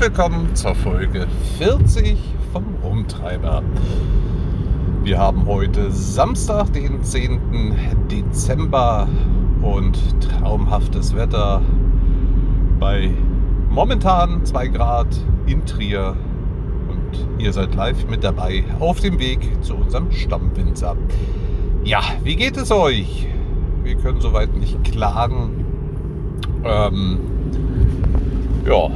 willkommen zur Folge 40 vom Rumtreiber. Wir haben heute Samstag, den 10. Dezember und traumhaftes Wetter bei momentan 2 Grad in Trier und ihr seid live mit dabei auf dem Weg zu unserem Stammwinzer. Ja, wie geht es euch? Wir können soweit nicht klagen. Ähm, ja,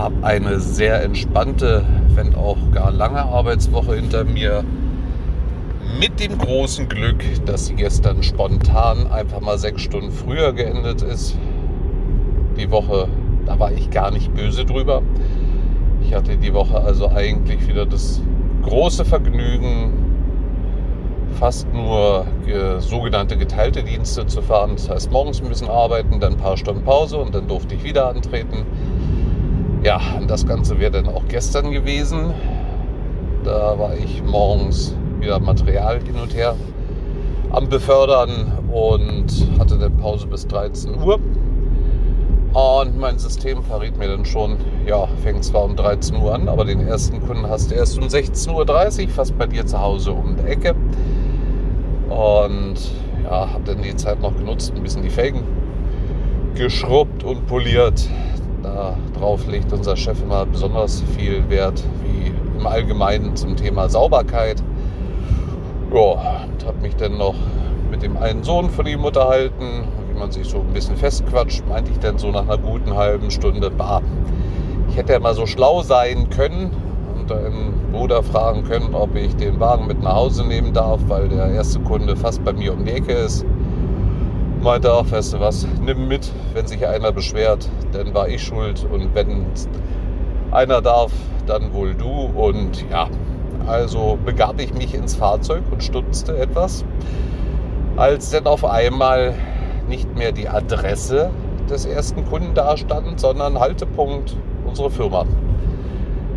habe eine sehr entspannte, wenn auch gar lange Arbeitswoche hinter mir. Mit dem großen Glück, dass sie gestern spontan einfach mal sechs Stunden früher geendet ist. Die Woche, da war ich gar nicht böse drüber. Ich hatte die Woche also eigentlich wieder das große Vergnügen, fast nur äh, sogenannte geteilte Dienste zu fahren. Das heißt, morgens ein bisschen arbeiten, dann ein paar Stunden Pause und dann durfte ich wieder antreten. Ja, das Ganze wäre dann auch gestern gewesen. Da war ich morgens wieder Material hin und her am Befördern und hatte dann Pause bis 13 Uhr. Und mein System verriet mir dann schon, ja, fängt zwar um 13 Uhr an, aber den ersten Kunden hast du erst um 16.30 Uhr, fast bei dir zu Hause um die Ecke. Und ja, habe dann die Zeit noch genutzt, ein bisschen die Felgen geschrubbt und poliert. Darauf legt unser Chef immer besonders viel Wert, wie im Allgemeinen zum Thema Sauberkeit. Ja, und habe mich dann noch mit dem einen Sohn von ihm unterhalten, wie man sich so ein bisschen festquatscht, meinte ich dann so nach einer guten halben Stunde, bah, ich hätte ja mal so schlau sein können und deinen Bruder fragen können, ob ich den Wagen mit nach Hause nehmen darf, weil der erste Kunde fast bei mir um die Ecke ist meinte auch, weißt du was, nimm mit, wenn sich einer beschwert, dann war ich schuld und wenn einer darf, dann wohl du. Und ja, also begab ich mich ins Fahrzeug und stutzte etwas, als dann auf einmal nicht mehr die Adresse des ersten Kunden da stand, sondern Haltepunkt unsere Firma.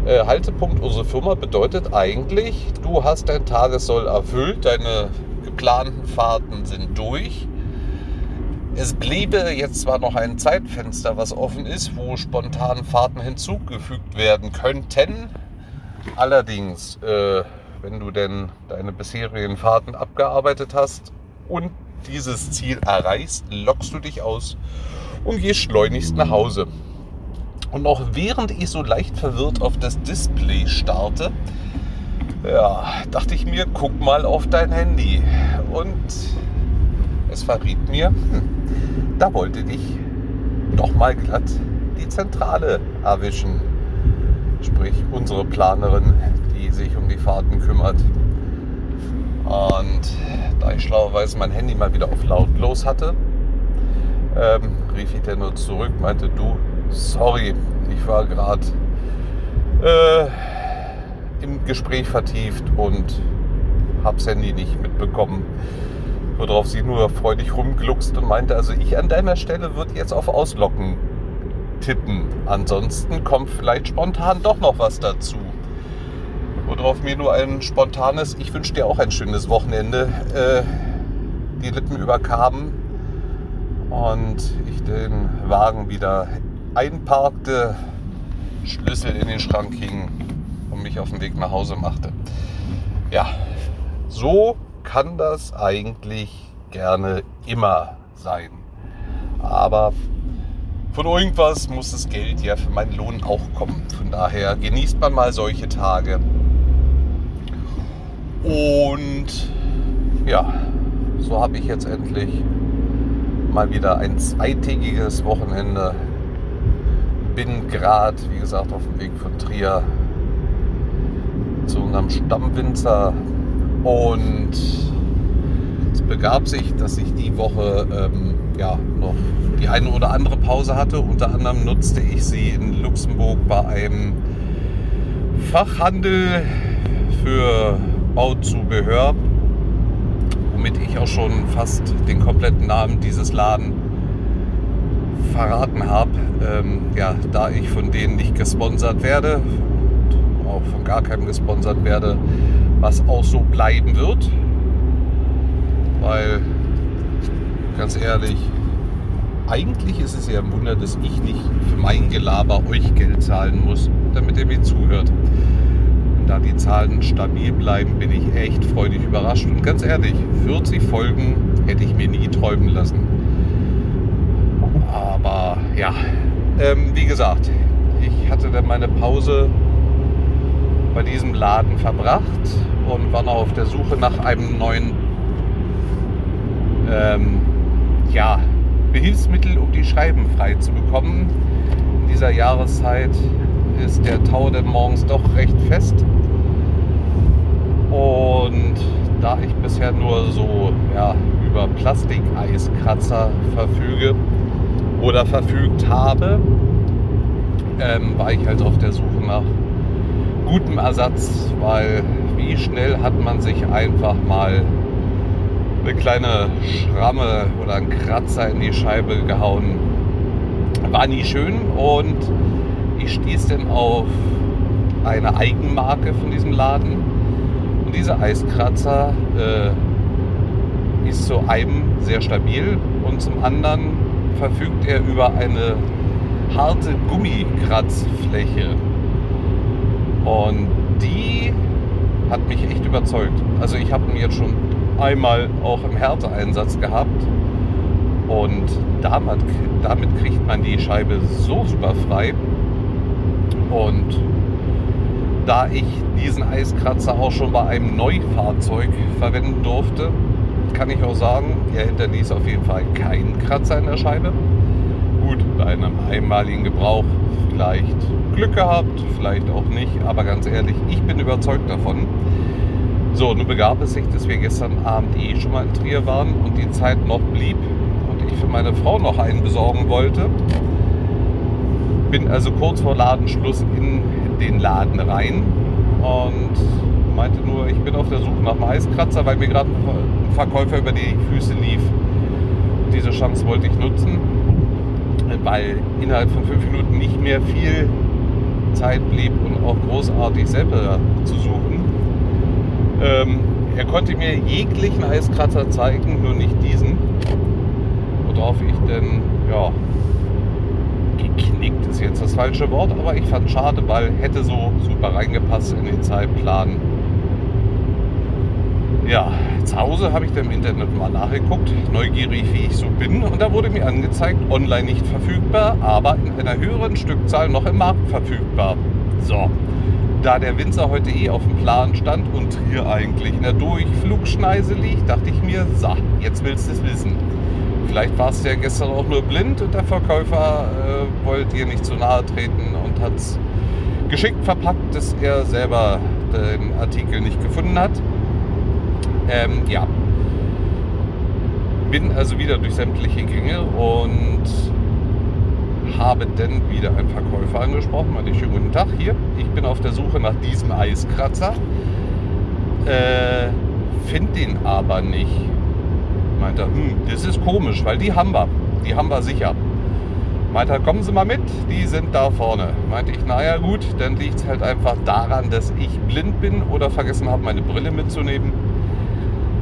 Äh, Haltepunkt unsere Firma bedeutet eigentlich, du hast dein Tagessoll erfüllt, deine geplanten Fahrten sind durch es bliebe jetzt zwar noch ein Zeitfenster, was offen ist, wo spontan Fahrten hinzugefügt werden könnten. Allerdings, äh, wenn du denn deine bisherigen Fahrten abgearbeitet hast und dieses Ziel erreichst, lockst du dich aus und gehst schleunigst nach Hause. Und noch während ich so leicht verwirrt auf das Display starte, ja, dachte ich mir, guck mal auf dein Handy. Und es verriet mir, hm, da wollte dich doch mal glatt die Zentrale erwischen. Sprich, unsere Planerin, die sich um die Fahrten kümmert. Und da ich schlauerweise mein Handy mal wieder auf lautlos hatte, ähm, rief ich dann nur zurück, meinte du, sorry, ich war gerade äh, im Gespräch vertieft und hab's Handy nicht mitbekommen. Worauf sie nur freudig rumgluckst und meinte, also ich an deiner Stelle würde jetzt auf Auslocken tippen. Ansonsten kommt vielleicht spontan doch noch was dazu. Worauf mir nur ein spontanes, ich wünsche dir auch ein schönes Wochenende, äh, die Lippen überkamen und ich den Wagen wieder einparkte, Schlüssel in den Schrank hing und mich auf den Weg nach Hause machte. Ja, so kann das eigentlich gerne immer sein. Aber von irgendwas muss das Geld ja für meinen Lohn auch kommen. Von daher genießt man mal solche Tage. Und ja, so habe ich jetzt endlich mal wieder ein zweitägiges Wochenende. Bin gerade, wie gesagt, auf dem Weg von Trier zu unserem Stammwinzer und es begab sich, dass ich die Woche ähm, ja, noch die eine oder andere Pause hatte. Unter anderem nutzte ich sie in Luxemburg bei einem Fachhandel für Bauzubehör, womit ich auch schon fast den kompletten Namen dieses Laden verraten habe. Ähm, ja, da ich von denen nicht gesponsert werde, auch von gar keinem gesponsert werde, was auch so bleiben wird. Weil, ganz ehrlich, eigentlich ist es ja ein Wunder, dass ich nicht für mein Gelaber euch Geld zahlen muss, damit ihr mir zuhört. Und da die Zahlen stabil bleiben, bin ich echt freudig überrascht. Und ganz ehrlich, 40 Folgen hätte ich mir nie träumen lassen. Aber ja, ähm, wie gesagt, ich hatte dann meine Pause bei diesem Laden verbracht und war noch auf der Suche nach einem neuen ähm, ja, Behilfsmittel, um die Scheiben frei zu bekommen. In dieser Jahreszeit ist der Tau dann morgens doch recht fest. Und da ich bisher nur so ja, über Plastikeiskratzer verfüge oder verfügt habe, ähm, war ich halt auf der Suche nach gutem Ersatz, weil wie schnell hat man sich einfach mal eine kleine Schramme oder ein Kratzer in die Scheibe gehauen. War nie schön und ich stieß dann auf eine Eigenmarke von diesem Laden. Und dieser Eiskratzer äh, ist zu einem sehr stabil und zum anderen verfügt er über eine harte Gummikratzfläche. Und die hat mich echt überzeugt. Also ich habe ihn jetzt schon einmal auch im Härteeinsatz gehabt. Und damit, damit kriegt man die Scheibe so super frei. Und da ich diesen Eiskratzer auch schon bei einem Neufahrzeug verwenden durfte, kann ich auch sagen, er hinterließ auf jeden Fall keinen Kratzer in der Scheibe. Gut, bei einem einmaligen Gebrauch vielleicht Glück gehabt, vielleicht auch nicht, aber ganz ehrlich, ich bin überzeugt davon, so, nun begab es sich, dass wir gestern Abend eh schon mal in Trier waren und die Zeit noch blieb und ich für meine Frau noch einen besorgen wollte. Bin also kurz vor Ladenschluss in den Laden rein und meinte nur, ich bin auf der Suche nach einem Eiskratzer, weil mir gerade ein Verkäufer über die Füße lief. Diese Chance wollte ich nutzen, weil innerhalb von fünf Minuten nicht mehr viel Zeit blieb und auch großartig selber zu suchen. Ähm, er konnte mir jeglichen Eiskratzer zeigen, nur nicht diesen. Worauf ich denn, ja, geknickt ist jetzt das falsche Wort, aber ich fand schade, weil hätte so super reingepasst in den Zeitplan. Ja, zu Hause habe ich dann im Internet mal nachgeguckt, neugierig wie ich so bin, und da wurde mir angezeigt, online nicht verfügbar, aber in einer höheren Stückzahl noch im Markt verfügbar. So, da der Winzer heute eh auf dem Plan stand und hier eigentlich in der Durchflugschneise liegt, dachte ich mir, so, jetzt willst du es wissen. Vielleicht warst du ja gestern auch nur blind und der Verkäufer äh, wollte dir nicht zu nahe treten und hat es geschickt verpackt, dass er selber den Artikel nicht gefunden hat. Ähm, ja. Bin also wieder durch sämtliche Gänge und habe dann wieder einen Verkäufer angesprochen. Meinte, schönen guten Tag, hier, ich bin auf der Suche nach diesem Eiskratzer. Äh, Find den aber nicht. Meinte er, hm, das ist komisch, weil die haben wir. Die haben wir sicher. Meinte er, kommen Sie mal mit, die sind da vorne. Meinte ich, naja gut, dann liegt es halt einfach daran, dass ich blind bin oder vergessen habe, meine Brille mitzunehmen.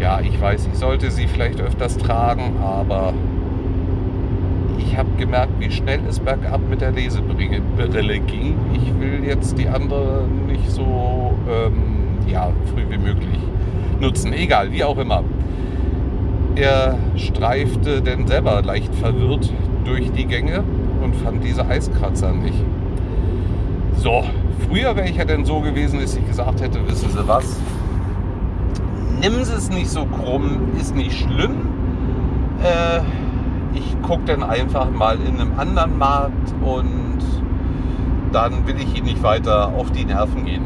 Ja, ich weiß, ich sollte sie vielleicht öfters tragen, aber ich habe gemerkt, wie schnell es bergab mit der Lesebrille ging. Ich will jetzt die andere nicht so ähm, ja, früh wie möglich nutzen. Egal, wie auch immer. Er streifte denn selber leicht verwirrt durch die Gänge und fand diese Eiskratzer nicht. So, früher wäre ich ja denn so gewesen, dass ich gesagt hätte, wissen Sie was, nimm es nicht so krumm, ist nicht schlimm. Äh, ich gucke dann einfach mal in einem anderen Markt und dann will ich ihn nicht weiter auf die Nerven gehen.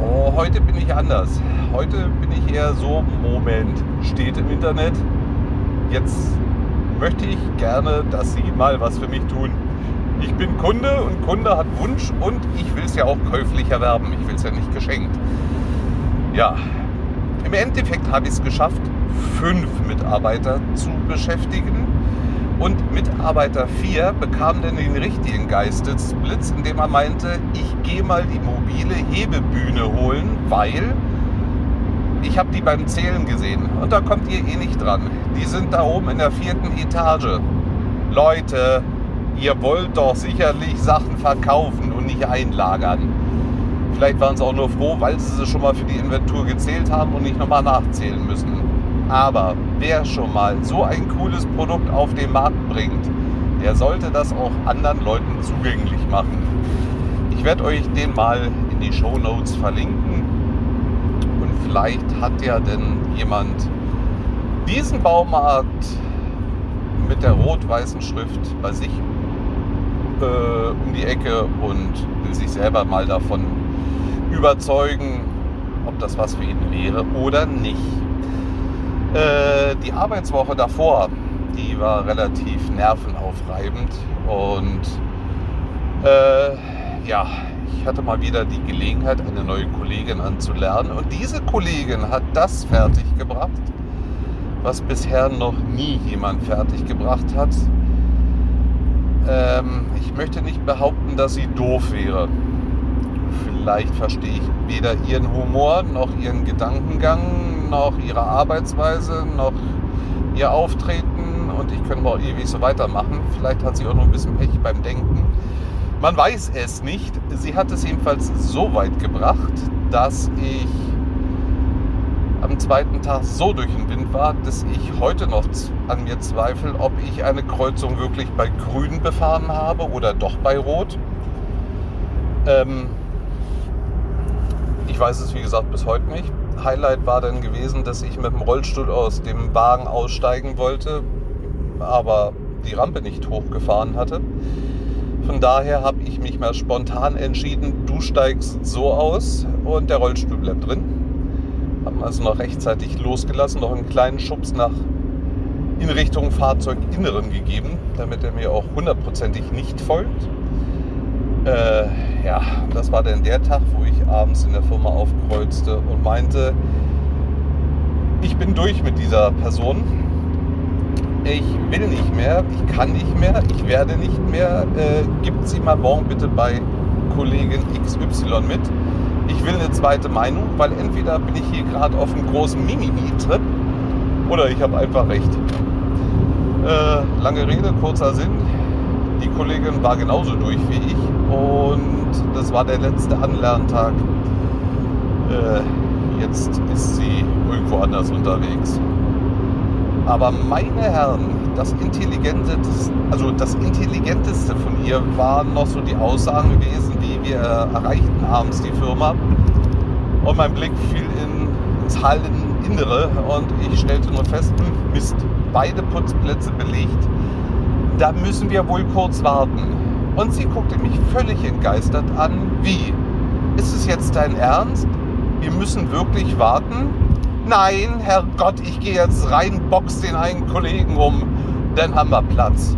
Oh, heute bin ich anders. Heute bin ich eher so, Moment, steht im Internet. Jetzt möchte ich gerne, dass Sie mal was für mich tun. Ich bin Kunde und Kunde hat Wunsch und ich will es ja auch käuflich erwerben. Ich will es ja nicht geschenkt. Ja, im Endeffekt habe ich es geschafft, fünf Mitarbeiter zu beschäftigen. Und Mitarbeiter 4 bekam dann den richtigen Geistesblitz, indem er meinte, ich gehe mal die mobile Hebebühne holen, weil ich habe die beim Zählen gesehen und da kommt ihr eh nicht dran. Die sind da oben in der vierten Etage. Leute, ihr wollt doch sicherlich Sachen verkaufen und nicht einlagern. Vielleicht waren sie auch nur froh, weil sie sie schon mal für die Inventur gezählt haben und nicht nochmal nachzählen müssen. Aber wer schon mal so ein cooles Produkt auf den Markt bringt, der sollte das auch anderen Leuten zugänglich machen. Ich werde euch den mal in die Show Notes verlinken. Und vielleicht hat ja denn jemand diesen Baumarkt mit der rot-weißen Schrift bei sich äh, um die Ecke und will sich selber mal davon überzeugen, ob das was für ihn wäre oder nicht. Äh, die Arbeitswoche davor, die war relativ nervenaufreibend und äh, ja, ich hatte mal wieder die Gelegenheit, eine neue Kollegin anzulernen und diese Kollegin hat das fertiggebracht, was bisher noch nie jemand fertiggebracht hat. Ähm, ich möchte nicht behaupten, dass sie doof wäre. Vielleicht verstehe ich weder ihren Humor noch ihren Gedankengang noch ihre Arbeitsweise noch ihr Auftreten und ich könnte mal ewig so weitermachen. Vielleicht hat sie auch noch ein bisschen Pech beim Denken. Man weiß es nicht. Sie hat es jedenfalls so weit gebracht, dass ich am zweiten Tag so durch den Wind war, dass ich heute noch an mir zweifle, ob ich eine Kreuzung wirklich bei Grün befahren habe oder doch bei Rot. Ähm, ich weiß es wie gesagt bis heute nicht. Highlight war dann gewesen, dass ich mit dem Rollstuhl aus dem Wagen aussteigen wollte, aber die Rampe nicht hochgefahren hatte. Von daher habe ich mich mal spontan entschieden, du steigst so aus und der Rollstuhl bleibt drin. Haben also noch rechtzeitig losgelassen, noch einen kleinen Schubs nach in Richtung Fahrzeuginneren gegeben, damit er mir auch hundertprozentig nicht folgt. Äh, ja, das war dann der Tag, wo ich abends in der Firma aufkreuzte und meinte, ich bin durch mit dieser Person. Ich will nicht mehr, ich kann nicht mehr, ich werde nicht mehr. Äh, gibt sie mal morgen bitte bei Kollegin XY mit. Ich will eine zweite Meinung, weil entweder bin ich hier gerade auf einem großen Mimimi-Trip oder ich habe einfach recht. Äh, lange Rede, kurzer Sinn. Die Kollegin war genauso durch wie ich und das war der letzte Anlerntag. Äh, jetzt ist sie irgendwo anders unterwegs. Aber meine Herren, das Intelligenteste, also das Intelligenteste von ihr waren noch so die Aussagen gewesen, wie wir erreichten abends die Firma. Und mein Blick fiel in, ins Halleninnere und ich stellte nur fest, hm, Mist, beide Putzplätze belegt. Da müssen wir wohl kurz warten. Und sie guckte mich völlig entgeistert an. Wie? Ist es jetzt dein Ernst? Wir müssen wirklich warten? Nein, Herrgott, ich gehe jetzt rein, box den einen Kollegen um, dann haben wir Platz.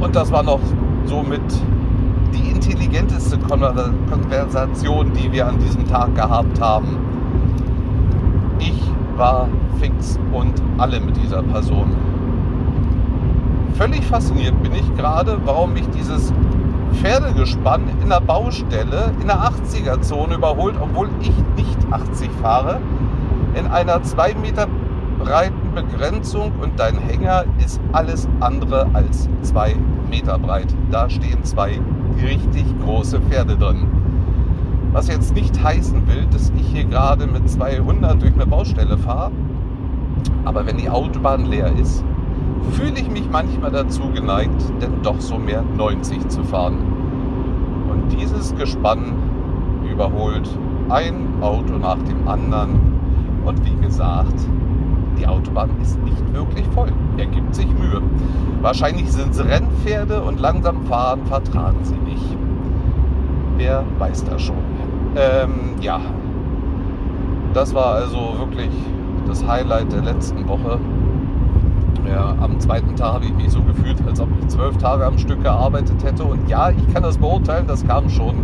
Und das war noch somit die intelligenteste Konversation, die wir an diesem Tag gehabt haben. Ich war fix und alle mit dieser Person völlig fasziniert bin ich gerade, warum mich dieses Pferdegespann in der Baustelle in der 80er-Zone überholt, obwohl ich nicht 80 fahre, in einer 2 Meter breiten Begrenzung und dein Hänger ist alles andere als 2 Meter breit. Da stehen zwei richtig große Pferde drin. Was jetzt nicht heißen will, dass ich hier gerade mit 200 durch eine Baustelle fahre, aber wenn die Autobahn leer ist, fühle ich mich manchmal dazu geneigt, denn doch so mehr 90 zu fahren. Und dieses Gespann überholt ein Auto nach dem anderen. Und wie gesagt, die Autobahn ist nicht wirklich voll. Er gibt sich Mühe. Wahrscheinlich sind es Rennpferde und langsam fahren vertragen sie nicht. Wer weiß das schon. Ähm, ja, das war also wirklich das Highlight der letzten Woche. Ja, am zweiten Tag habe ich mich so gefühlt, als ob ich zwölf Tage am Stück gearbeitet hätte. Und ja, ich kann das beurteilen, das kam schon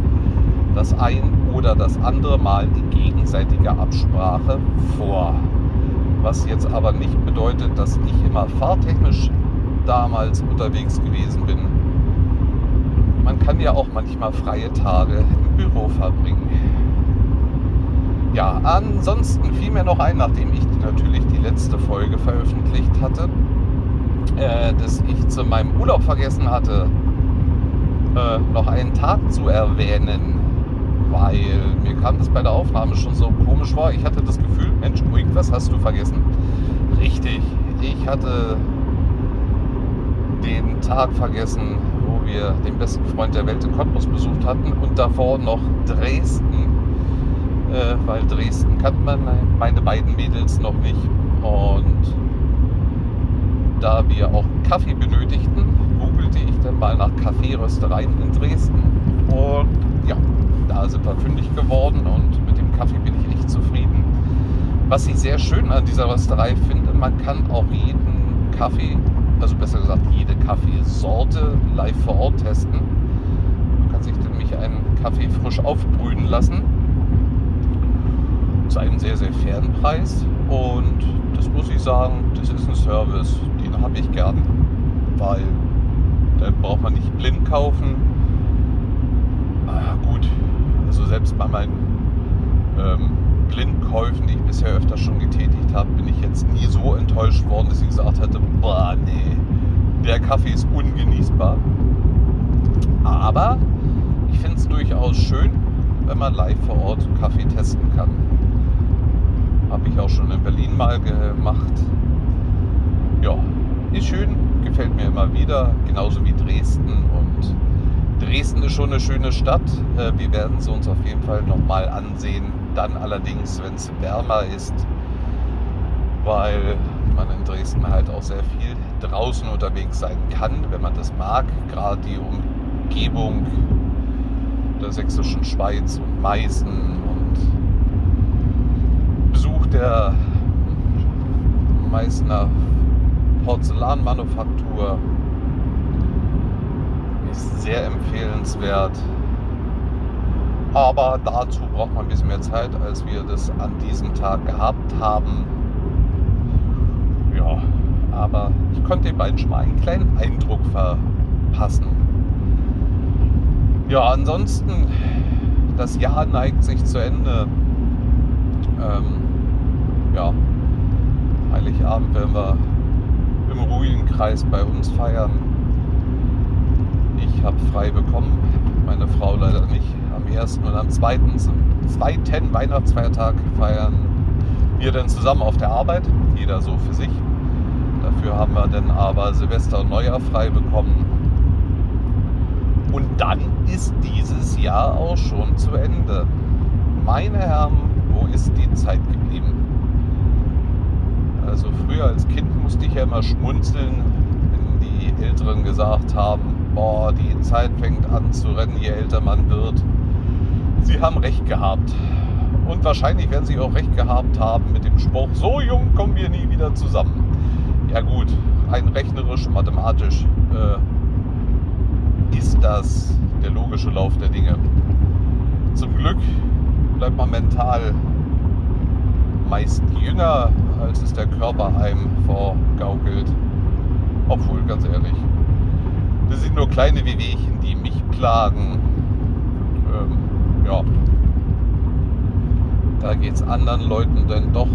das ein oder das andere Mal in gegenseitiger Absprache vor. Was jetzt aber nicht bedeutet, dass ich immer fahrtechnisch damals unterwegs gewesen bin. Man kann ja auch manchmal freie Tage im Büro verbringen. Ja, ansonsten fiel mir noch ein, nachdem ich natürlich die letzte Folge veröffentlicht hatte, äh, dass ich zu meinem Urlaub vergessen hatte, äh, noch einen Tag zu erwähnen, weil mir kam das bei der Aufnahme schon so komisch vor. Ich hatte das Gefühl, Mensch, irgendwas hast du vergessen. Richtig, ich hatte den Tag vergessen, wo wir den besten Freund der Welt in Cottbus besucht hatten und davor noch Dresden, äh, weil Dresden kannte man meine beiden Mädels noch nicht und da wir auch Kaffee benötigten, googelte ich dann mal nach Kaffeeröstereien in Dresden und ja, da sind wir fündig geworden und mit dem Kaffee bin ich echt zufrieden. Was ich sehr schön an dieser Rösterei finde, man kann auch jeden Kaffee also besser gesagt jede Kaffeesorte live vor Ort testen. Man kann sich nämlich einen Kaffee frisch aufbrühen lassen zu einem sehr, sehr fairen Preis. Und das muss ich sagen, das ist ein Service, den habe ich gern, weil dann braucht man nicht blind kaufen. Ah, gut, also selbst bei meinen ähm, Blindkäufen, die ich bisher öfter schon getätigt habe, bin ich jetzt nie so enttäuscht worden, dass ich gesagt hätte, boah, nee, der Kaffee ist ungenießbar. Aber ich finde es durchaus schön, wenn man live vor Ort Kaffee testen kann. Habe ich auch schon in Berlin mal gemacht. Ja, ist schön, gefällt mir immer wieder, genauso wie Dresden. Und Dresden ist schon eine schöne Stadt. Äh, wir werden es uns auf jeden Fall nochmal ansehen dann allerdings, wenn es wärmer ist, weil man in Dresden halt auch sehr viel draußen unterwegs sein kann, wenn man das mag. Gerade die Umgebung der sächsischen Schweiz und Meißen der Meißner Porzellanmanufaktur ist sehr empfehlenswert. Aber dazu braucht man ein bisschen mehr Zeit, als wir das an diesem Tag gehabt haben. Ja, aber ich konnte den beiden schon mal einen kleinen Eindruck verpassen. Ja, ansonsten, das Jahr neigt sich zu Ende. Ähm, ja, Heiligabend werden wir im ruhigen Kreis bei uns feiern. Ich habe frei bekommen, meine Frau leider nicht am ersten und am zweiten, zum zweiten Weihnachtsfeiertag feiern wir dann zusammen auf der Arbeit, jeder so für sich. Dafür haben wir dann aber Silvester und Neujahr frei bekommen. Und dann ist dieses Jahr auch schon zu Ende. Meine Herren, wo ist die Zeit geblieben? Also früher als Kind musste ich ja immer schmunzeln, wenn die Älteren gesagt haben, boah, die Zeit fängt an zu rennen, je älter man wird. Sie haben recht gehabt. Und wahrscheinlich werden Sie auch recht gehabt haben mit dem Spruch, so jung kommen wir nie wieder zusammen. Ja gut, rein rechnerisch, mathematisch äh, ist das der logische Lauf der Dinge. Zum Glück bleibt man mental meist jünger, als es der Körper einem vorgaukelt. Obwohl, ganz ehrlich, das sind nur kleine Wehwehchen, die mich plagen. Ähm, ja, da geht es anderen Leuten dann doch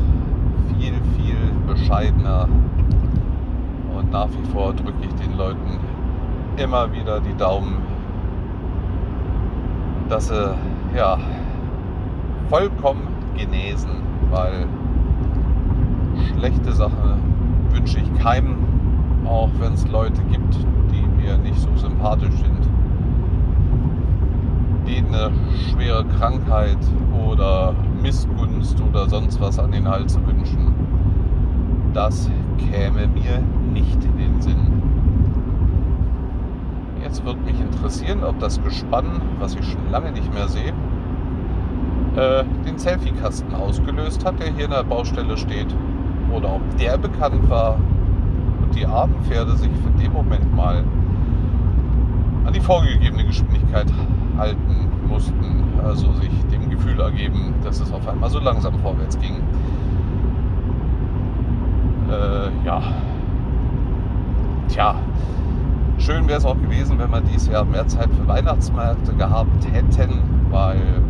viel, viel bescheidener. Und nach wie vor drücke ich den Leuten immer wieder die Daumen, dass sie ja vollkommen genesen, weil schlechte Sache wünsche ich keinem, auch wenn es Leute gibt, die mir nicht so sympathisch sind denen eine schwere Krankheit oder Missgunst oder sonst was an den Hals wünschen. Das käme mir nicht in den Sinn. Jetzt wird mich interessieren, ob das Gespann, was ich schon lange nicht mehr sehe, äh, den Selfie-Kasten ausgelöst hat, der hier in der Baustelle steht. Oder ob der bekannt war und die armen Pferde sich für den Moment mal an die vorgegebene Geschwindigkeit halten mussten, also sich dem Gefühl ergeben, dass es auf einmal so langsam vorwärts ging. Äh, ja. Tja, schön wäre es auch gewesen, wenn wir dieses Jahr mehr Zeit für Weihnachtsmärkte gehabt hätten, weil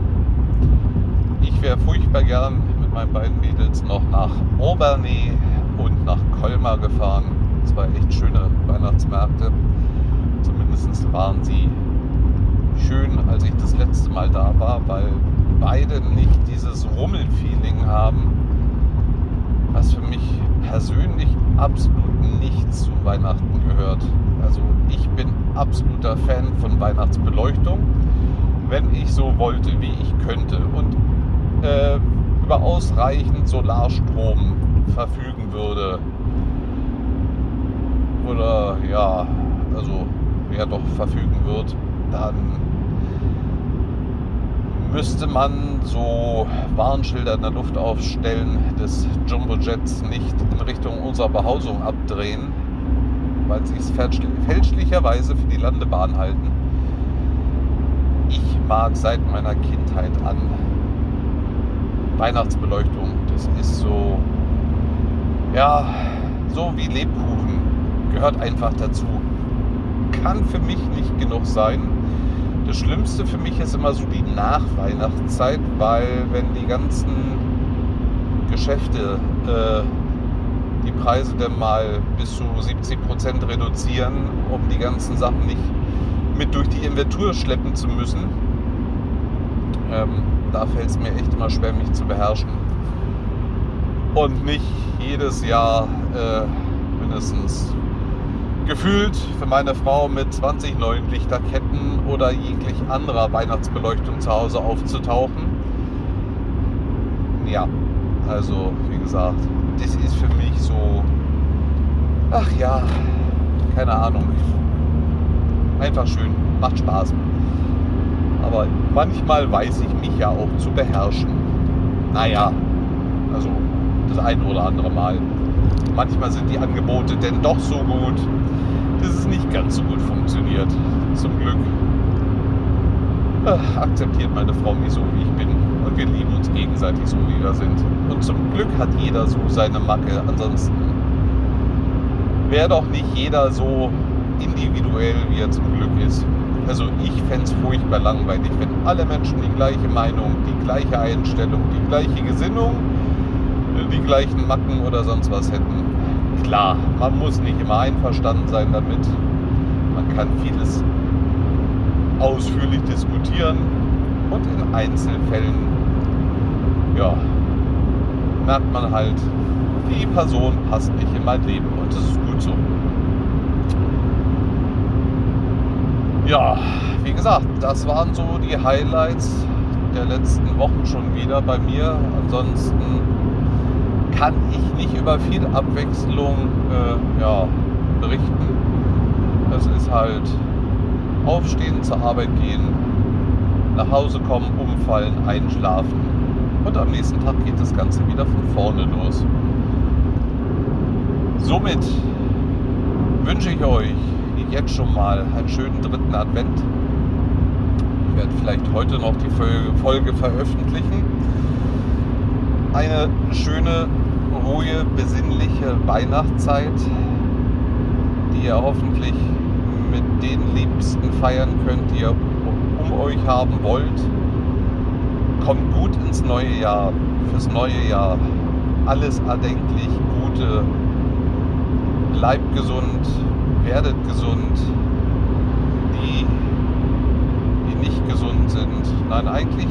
ich wäre furchtbar gern meinen beiden Mädels noch nach Obernay und nach Colmar gefahren zwei echt schöne Weihnachtsmärkte. Zumindest waren sie schön, als ich das letzte Mal da war, weil beide nicht dieses Rummelfeeling haben, was für mich persönlich absolut nicht zu Weihnachten gehört. Also ich bin absoluter Fan von Weihnachtsbeleuchtung, wenn ich so wollte, wie ich könnte und äh, über ausreichend Solarstrom verfügen würde. Oder ja, also ja doch verfügen wird, dann müsste man so Warnschilder in der Luft aufstellen des Jumbojets nicht in Richtung unserer Behausung abdrehen, weil sie es fälschlicherweise für die Landebahn halten. Ich mag seit meiner Kindheit an Weihnachtsbeleuchtung. Das ist so, ja, so wie Lebkuchen. Gehört einfach dazu. Kann für mich nicht genug sein das Schlimmste für mich ist immer so die Nachweihnachtszeit, weil wenn die ganzen Geschäfte äh, die Preise dann mal bis zu 70 Prozent reduzieren, um die ganzen Sachen nicht mit durch die Inventur schleppen zu müssen. Ähm, da fällt es mir echt immer schwer, mich zu beherrschen. Und nicht jedes Jahr äh, mindestens gefühlt für meine Frau mit 20 neuen Lichterketten oder jeglich anderer Weihnachtsbeleuchtung zu Hause aufzutauchen. Ja, also wie gesagt, das ist für mich so, ach ja, keine Ahnung, einfach schön, macht Spaß. Aber manchmal weiß ich mich ja auch zu beherrschen. Naja, also das ein oder andere Mal. Manchmal sind die Angebote denn doch so gut, dass es nicht ganz so gut funktioniert. Zum Glück akzeptiert meine Frau mich so, wie ich bin. Und wir lieben uns gegenseitig so, wie wir sind. Und zum Glück hat jeder so seine Macke. Ansonsten wäre doch nicht jeder so individuell, wie er zum Glück ist. Also ich fände es furchtbar langweilig, wenn alle Menschen die gleiche Meinung, die gleiche Einstellung, die gleiche Gesinnung, die gleichen Macken oder sonst was hätten. Klar, man muss nicht immer einverstanden sein damit. Man kann vieles ausführlich diskutieren und in Einzelfällen ja, merkt man halt, die Person passt nicht in mein Leben und das ist gut so. Ja, wie gesagt, das waren so die Highlights der letzten Wochen schon wieder bei mir. Ansonsten kann ich nicht über viel Abwechslung äh, ja, berichten. Es ist halt aufstehen, zur Arbeit gehen, nach Hause kommen, umfallen, einschlafen und am nächsten Tag geht das Ganze wieder von vorne los. Somit wünsche ich euch jetzt schon mal einen schönen dritten Advent. Ich werde vielleicht heute noch die Folge veröffentlichen. Eine schöne ruhige, besinnliche Weihnachtszeit, die ihr hoffentlich mit den Liebsten feiern könnt, die ihr um euch haben wollt. Kommt gut ins neue Jahr, fürs neue Jahr. Alles erdenklich Gute. Bleibt gesund, werdet gesund. Die, die nicht gesund sind. Nein, eigentlich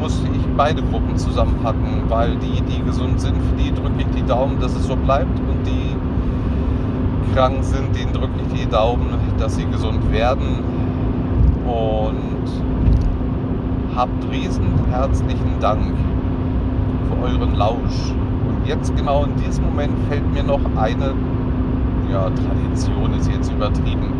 musste ich beide Gruppen zusammenpacken, weil die, die gesund sind, für die drücke ich die Daumen, dass es so bleibt und die krank sind, denen drücke ich die Daumen, dass sie gesund werden und habt riesen herzlichen Dank für euren Lausch. Und jetzt genau in diesem Moment fällt mir noch eine ja, Tradition ist jetzt übertrieben.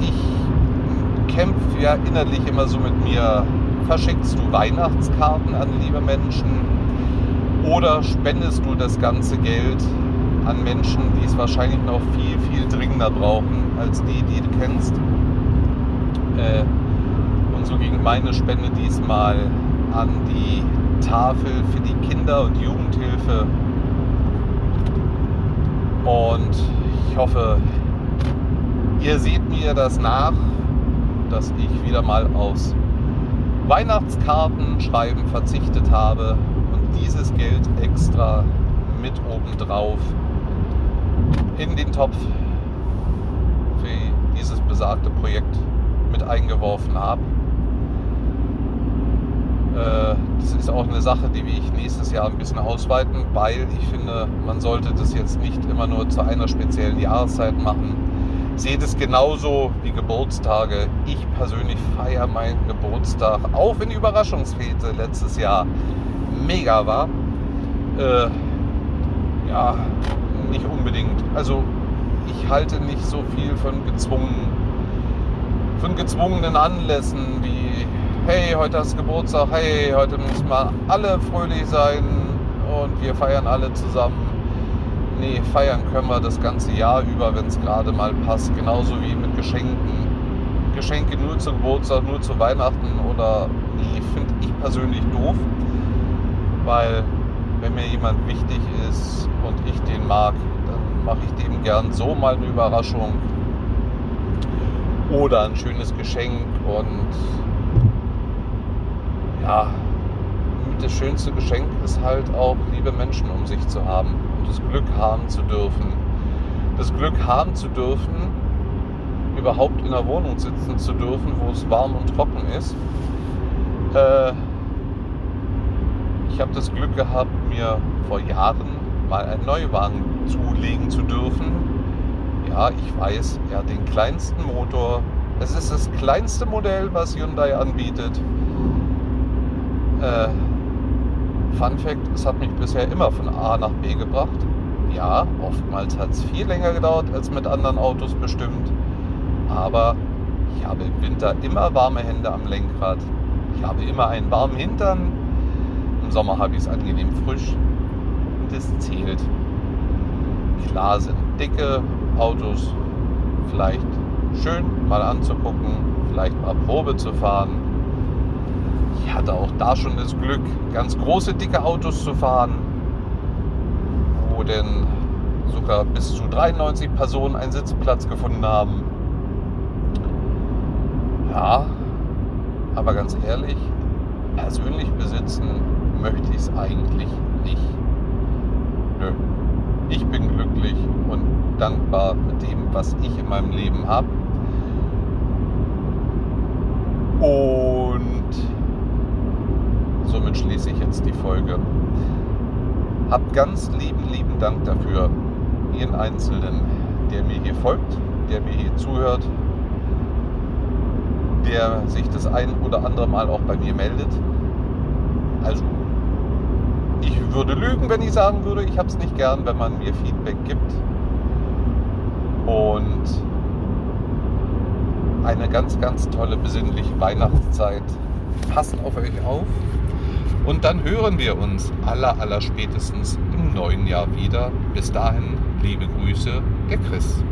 Ich kämpfe ja innerlich immer so mit mir, Verschickst du Weihnachtskarten an liebe Menschen oder spendest du das ganze Geld an Menschen, die es wahrscheinlich noch viel, viel dringender brauchen als die, die du kennst? Äh, und so ging meine Spende diesmal an die Tafel für die Kinder- und Jugendhilfe. Und ich hoffe, ihr seht mir das nach, dass ich wieder mal aus Weihnachtskarten schreiben verzichtet habe und dieses Geld extra mit oben drauf in den Topf für dieses besagte Projekt mit eingeworfen habe. Äh, das ist auch eine Sache, die ich nächstes Jahr ein bisschen ausweiten, weil ich finde, man sollte das jetzt nicht immer nur zu einer speziellen Jahreszeit machen. Seht es genauso wie Geburtstage. Ich persönlich feiere meinen Geburtstag, auch wenn die Überraschungsfete letztes Jahr mega war. Äh, ja, nicht unbedingt. Also ich halte nicht so viel von gezwungen, von gezwungenen Anlässen wie hey, heute du Geburtstag, hey, heute müssen wir alle fröhlich sein und wir feiern alle zusammen. Nee, feiern können wir das ganze Jahr über, wenn es gerade mal passt. Genauso wie mit Geschenken. Geschenke nur zu Geburtstag, nur zu Weihnachten oder nee, finde ich persönlich doof. Weil wenn mir jemand wichtig ist und ich den mag, dann mache ich dem gern so mal eine Überraschung oder ein schönes Geschenk und ja, das schönste Geschenk ist halt auch liebe Menschen um sich zu haben und das Glück haben zu dürfen. Das Glück haben zu dürfen, überhaupt in der Wohnung sitzen zu dürfen, wo es warm und trocken ist. Äh, ich habe das Glück gehabt, mir vor Jahren mal einen Neuwagen zulegen zu dürfen. Ja, ich weiß, er hat den kleinsten Motor. Es ist das kleinste Modell, was Hyundai anbietet. Äh, Fun Fact, es hat mich bisher immer von A nach B gebracht. Ja, oftmals hat es viel länger gedauert als mit anderen Autos bestimmt. Aber ich habe im Winter immer warme Hände am Lenkrad. Ich habe immer einen warmen Hintern. Im Sommer habe ich es angenehm frisch. Und es zählt. Klar sind dicke Autos vielleicht schön mal anzugucken, vielleicht mal Probe zu fahren ich hatte auch da schon das Glück, ganz große, dicke Autos zu fahren, wo denn sogar bis zu 93 Personen einen Sitzplatz gefunden haben. Ja, aber ganz ehrlich, persönlich besitzen möchte ich es eigentlich nicht. Nö. Ich bin glücklich und dankbar mit dem, was ich in meinem Leben habe. Und somit schließe ich jetzt die Folge. Habt ganz lieben, lieben Dank dafür, jeden Einzelnen, der mir hier folgt, der mir hier zuhört, der sich das ein oder andere Mal auch bei mir meldet. Also, ich würde lügen, wenn ich sagen würde, ich habe es nicht gern, wenn man mir Feedback gibt. Und eine ganz, ganz tolle, besinnliche Weihnachtszeit. Passt auf euch auf. Und dann hören wir uns aller, aller spätestens im neuen Jahr wieder. Bis dahin, liebe Grüße, der Chris.